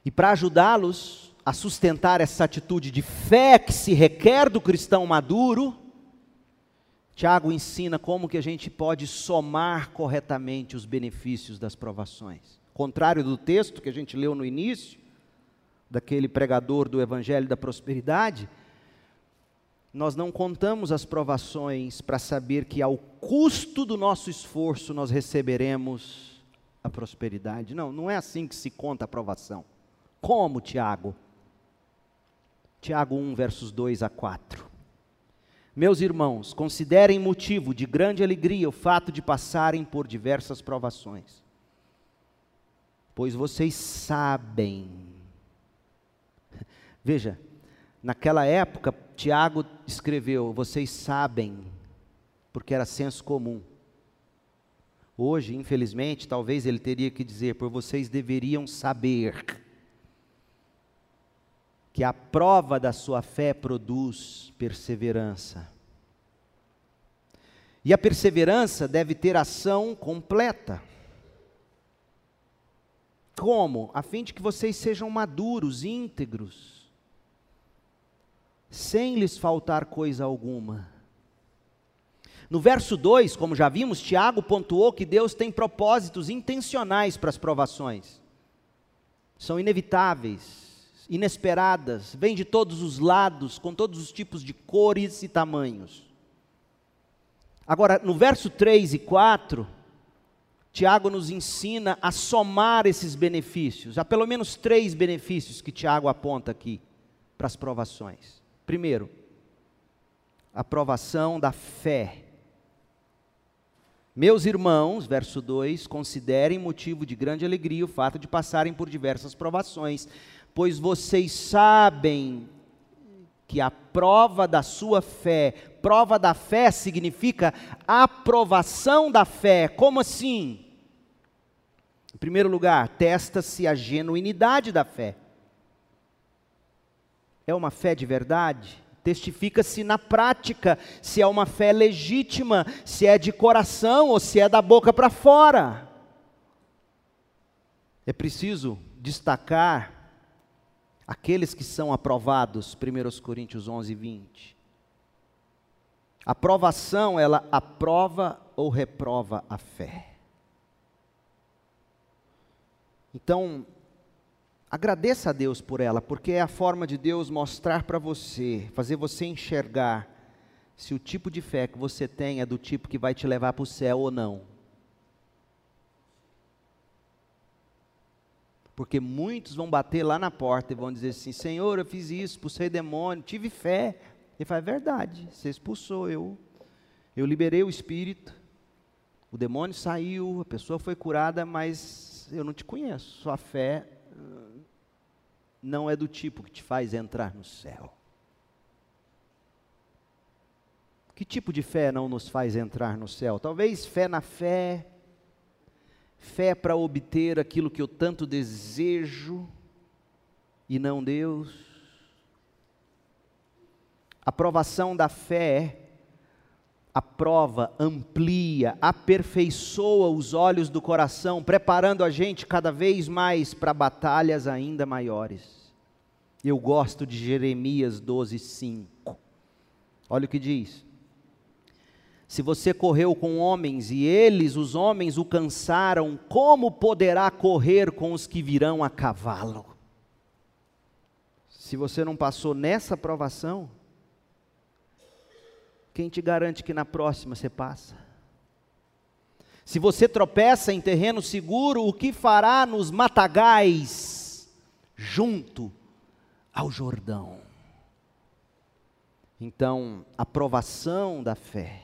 e para ajudá-los, a sustentar essa atitude de fé que se requer do cristão maduro, Tiago ensina como que a gente pode somar corretamente os benefícios das provações. Contrário do texto que a gente leu no início, daquele pregador do evangelho da prosperidade, nós não contamos as provações para saber que ao custo do nosso esforço nós receberemos a prosperidade. Não, não é assim que se conta a provação. Como, Tiago? Tiago 1, versos 2 a 4. Meus irmãos, considerem motivo de grande alegria o fato de passarem por diversas provações, pois vocês sabem. Veja, naquela época, Tiago escreveu: vocês sabem, porque era senso comum. Hoje, infelizmente, talvez ele teria que dizer: por vocês deveriam saber que a prova da sua fé produz perseverança. E a perseverança deve ter ação completa. Como? A fim de que vocês sejam maduros, íntegros, sem lhes faltar coisa alguma. No verso 2, como já vimos, Tiago pontuou que Deus tem propósitos intencionais para as provações. São inevitáveis inesperadas, vêm de todos os lados, com todos os tipos de cores e tamanhos. Agora, no verso 3 e 4, Tiago nos ensina a somar esses benefícios. Há pelo menos três benefícios que Tiago aponta aqui para as provações. Primeiro, a provação da fé. Meus irmãos, verso 2, considerem motivo de grande alegria o fato de passarem por diversas provações, pois vocês sabem que a prova da sua fé, prova da fé significa aprovação da fé. Como assim? Em primeiro lugar, testa-se a genuinidade da fé. É uma fé de verdade? Testifica-se na prática se é uma fé legítima, se é de coração ou se é da boca para fora. É preciso destacar aqueles que são aprovados, 1 Coríntios 11, 20. A aprovação, ela aprova ou reprova a fé. Então, agradeça a Deus por ela, porque é a forma de Deus mostrar para você, fazer você enxergar se o tipo de fé que você tem é do tipo que vai te levar para o céu ou não. Porque muitos vão bater lá na porta e vão dizer assim: Senhor, eu fiz isso, expulsei demônio, tive fé. Ele fala: é verdade, você expulsou eu. Eu liberei o espírito, o demônio saiu, a pessoa foi curada, mas eu não te conheço. Sua fé não é do tipo que te faz entrar no céu. Que tipo de fé não nos faz entrar no céu? Talvez fé na fé, fé para obter aquilo que eu tanto desejo e não Deus. A provação da fé aprova, amplia, aperfeiçoa os olhos do coração, preparando a gente cada vez mais para batalhas ainda maiores. Eu gosto de Jeremias 12, 5. Olha o que diz. Se você correu com homens e eles, os homens, o cansaram, como poderá correr com os que virão a cavalo? Se você não passou nessa provação, quem te garante que na próxima você passa? Se você tropeça em terreno seguro, o que fará nos matagais junto ao Jordão? Então, a provação da fé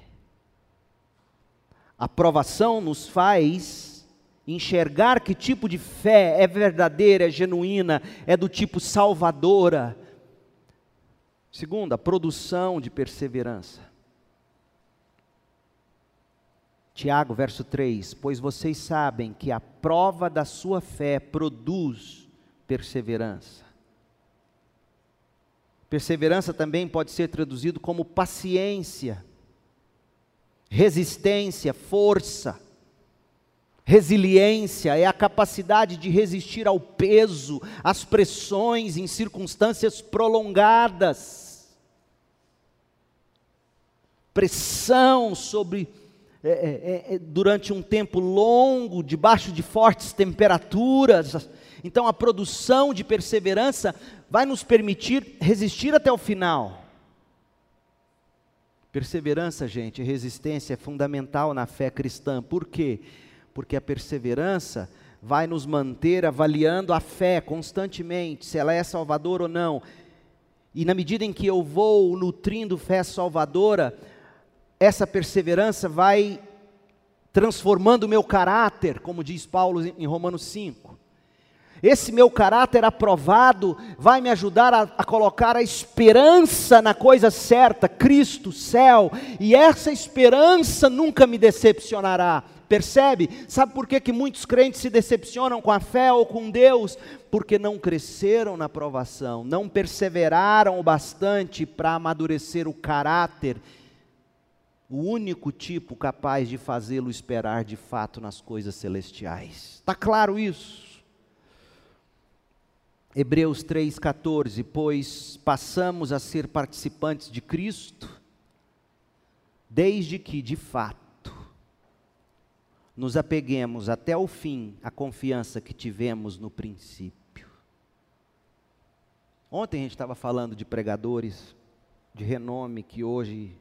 a provação nos faz enxergar que tipo de fé é verdadeira, é genuína, é do tipo salvadora. Segundo, a produção de perseverança. Tiago, verso 3: Pois vocês sabem que a prova da sua fé produz perseverança. Perseverança também pode ser traduzido como paciência resistência, força. Resiliência é a capacidade de resistir ao peso, às pressões em circunstâncias prolongadas. pressão, sobre é, é, é, durante um tempo longo, debaixo de fortes temperaturas. Então, a produção de perseverança vai nos permitir resistir até o final. Perseverança, gente, resistência é fundamental na fé cristã. Por quê? Porque a perseverança vai nos manter avaliando a fé constantemente, se ela é salvadora ou não. E na medida em que eu vou nutrindo fé salvadora, essa perseverança vai transformando o meu caráter, como diz Paulo em Romanos 5. Esse meu caráter aprovado vai me ajudar a, a, colocar a esperança na coisa certa, Cristo, céu, e essa esperança nunca me decepcionará. Percebe? Sabe por que, que muitos crentes se decepcionam com a fé ou com Deus? Porque não cresceram na provação, não perseveraram o bastante para amadurecer o caráter o único tipo capaz de fazê-lo esperar de fato nas coisas celestiais. Está claro isso? Hebreus 3,14: Pois passamos a ser participantes de Cristo, desde que, de fato, nos apeguemos até o fim à confiança que tivemos no princípio. Ontem a gente estava falando de pregadores de renome que hoje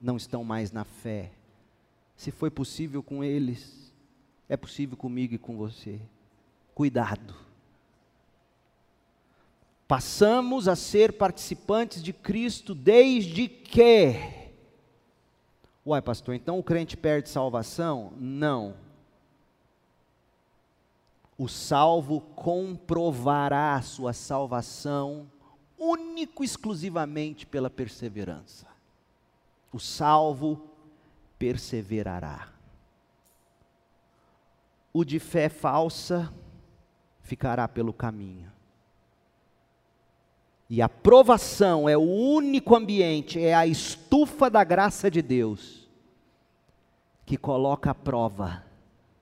não estão mais na fé. Se foi possível com eles, é possível comigo e com você. Cuidado. Passamos a ser participantes de Cristo desde que. Uai, pastor, então o crente perde salvação? Não. O salvo comprovará a sua salvação único exclusivamente pela perseverança o salvo perseverará. O de fé falsa ficará pelo caminho. E a provação é o único ambiente, é a estufa da graça de Deus que coloca à prova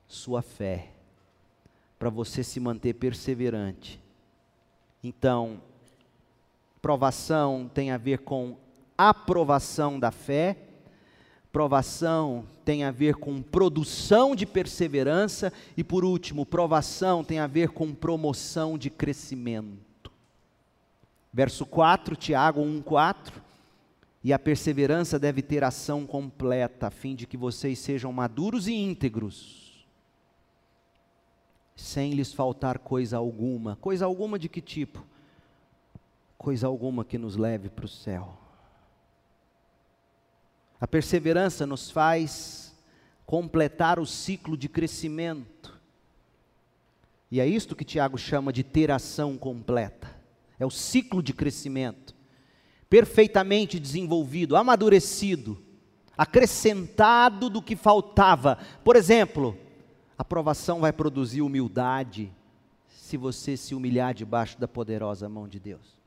sua fé para você se manter perseverante. Então, provação tem a ver com aprovação da fé. Provação tem a ver com produção de perseverança. E por último, provação tem a ver com promoção de crescimento. Verso 4, Tiago 1,4. E a perseverança deve ter ação completa, a fim de que vocês sejam maduros e íntegros, sem lhes faltar coisa alguma. Coisa alguma de que tipo? Coisa alguma que nos leve para o céu. A perseverança nos faz completar o ciclo de crescimento. E é isto que Tiago chama de ter ação completa. É o ciclo de crescimento. Perfeitamente desenvolvido, amadurecido, acrescentado do que faltava. Por exemplo, a provação vai produzir humildade se você se humilhar debaixo da poderosa mão de Deus.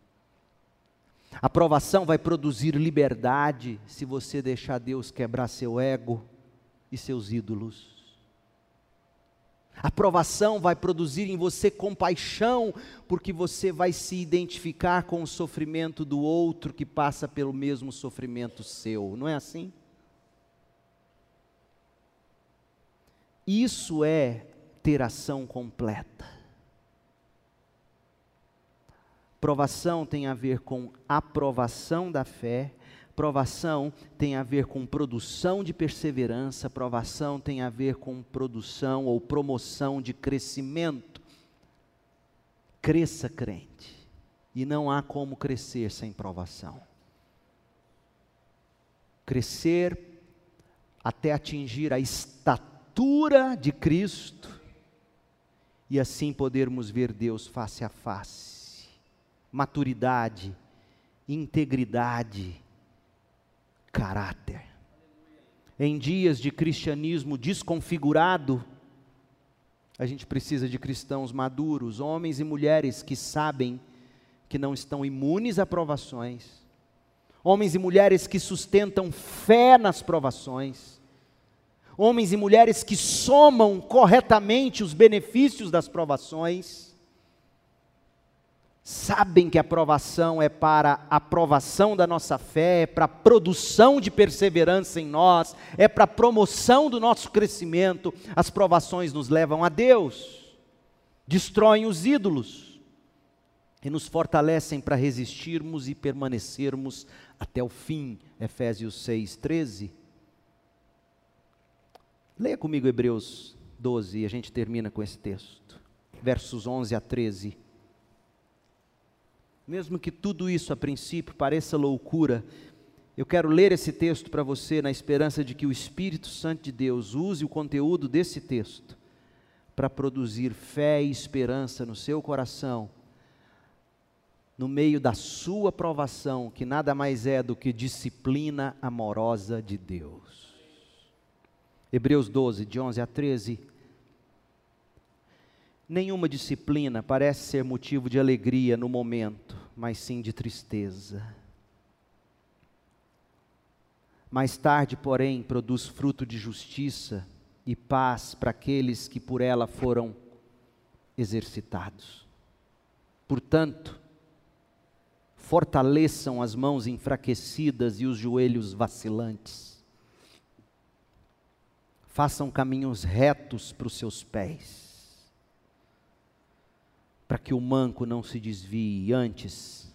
A provação vai produzir liberdade se você deixar Deus quebrar seu ego e seus ídolos. A provação vai produzir em você compaixão, porque você vai se identificar com o sofrimento do outro que passa pelo mesmo sofrimento seu, não é assim? Isso é ter ação completa. Provação tem a ver com aprovação da fé, provação tem a ver com produção de perseverança, provação tem a ver com produção ou promoção de crescimento. Cresça, crente, e não há como crescer sem provação. Crescer até atingir a estatura de Cristo e assim podermos ver Deus face a face maturidade, integridade, caráter. Em dias de cristianismo desconfigurado, a gente precisa de cristãos maduros, homens e mulheres que sabem que não estão imunes a provações, homens e mulheres que sustentam fé nas provações, homens e mulheres que somam corretamente os benefícios das provações, sabem que a provação é para a aprovação da nossa fé, é para a produção de perseverança em nós, é para a promoção do nosso crescimento. As provações nos levam a Deus, destroem os ídolos e nos fortalecem para resistirmos e permanecermos até o fim. Efésios 6, 13. Leia comigo Hebreus 12 e a gente termina com esse texto, versos 11 a 13. Mesmo que tudo isso a princípio pareça loucura, eu quero ler esse texto para você na esperança de que o Espírito Santo de Deus use o conteúdo desse texto para produzir fé e esperança no seu coração, no meio da sua provação, que nada mais é do que disciplina amorosa de Deus. Hebreus 12, de 11 a 13. Nenhuma disciplina parece ser motivo de alegria no momento, mas sim de tristeza. Mais tarde, porém, produz fruto de justiça e paz para aqueles que por ela foram exercitados. Portanto, fortaleçam as mãos enfraquecidas e os joelhos vacilantes. Façam caminhos retos para os seus pés para que o manco não se desvie, antes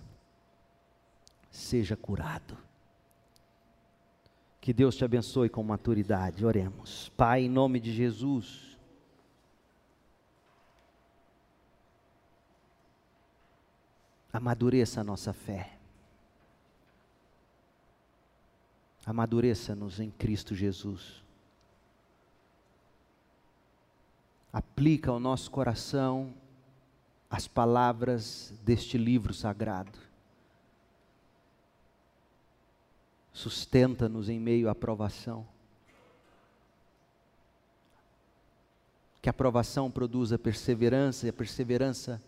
seja curado. Que Deus te abençoe com maturidade. Oremos. Pai, em nome de Jesus. Amadureça a nossa fé. Amadureça-nos em Cristo Jesus. Aplica ao nosso coração as palavras deste livro sagrado. Sustenta-nos em meio à provação. Que a provação produza perseverança e a perseverança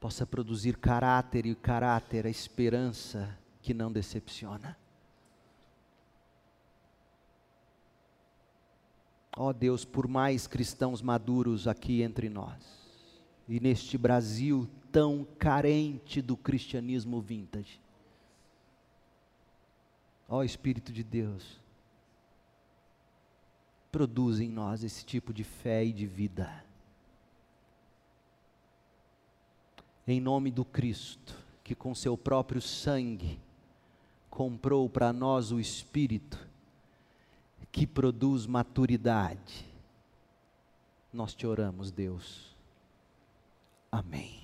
possa produzir caráter e o caráter a esperança que não decepciona. Ó oh Deus, por mais cristãos maduros aqui entre nós, e neste Brasil tão carente do cristianismo vintage. Ó Espírito de Deus, produz em nós esse tipo de fé e de vida. Em nome do Cristo, que com seu próprio sangue comprou para nós o Espírito, que produz maturidade. Nós te oramos, Deus Amém.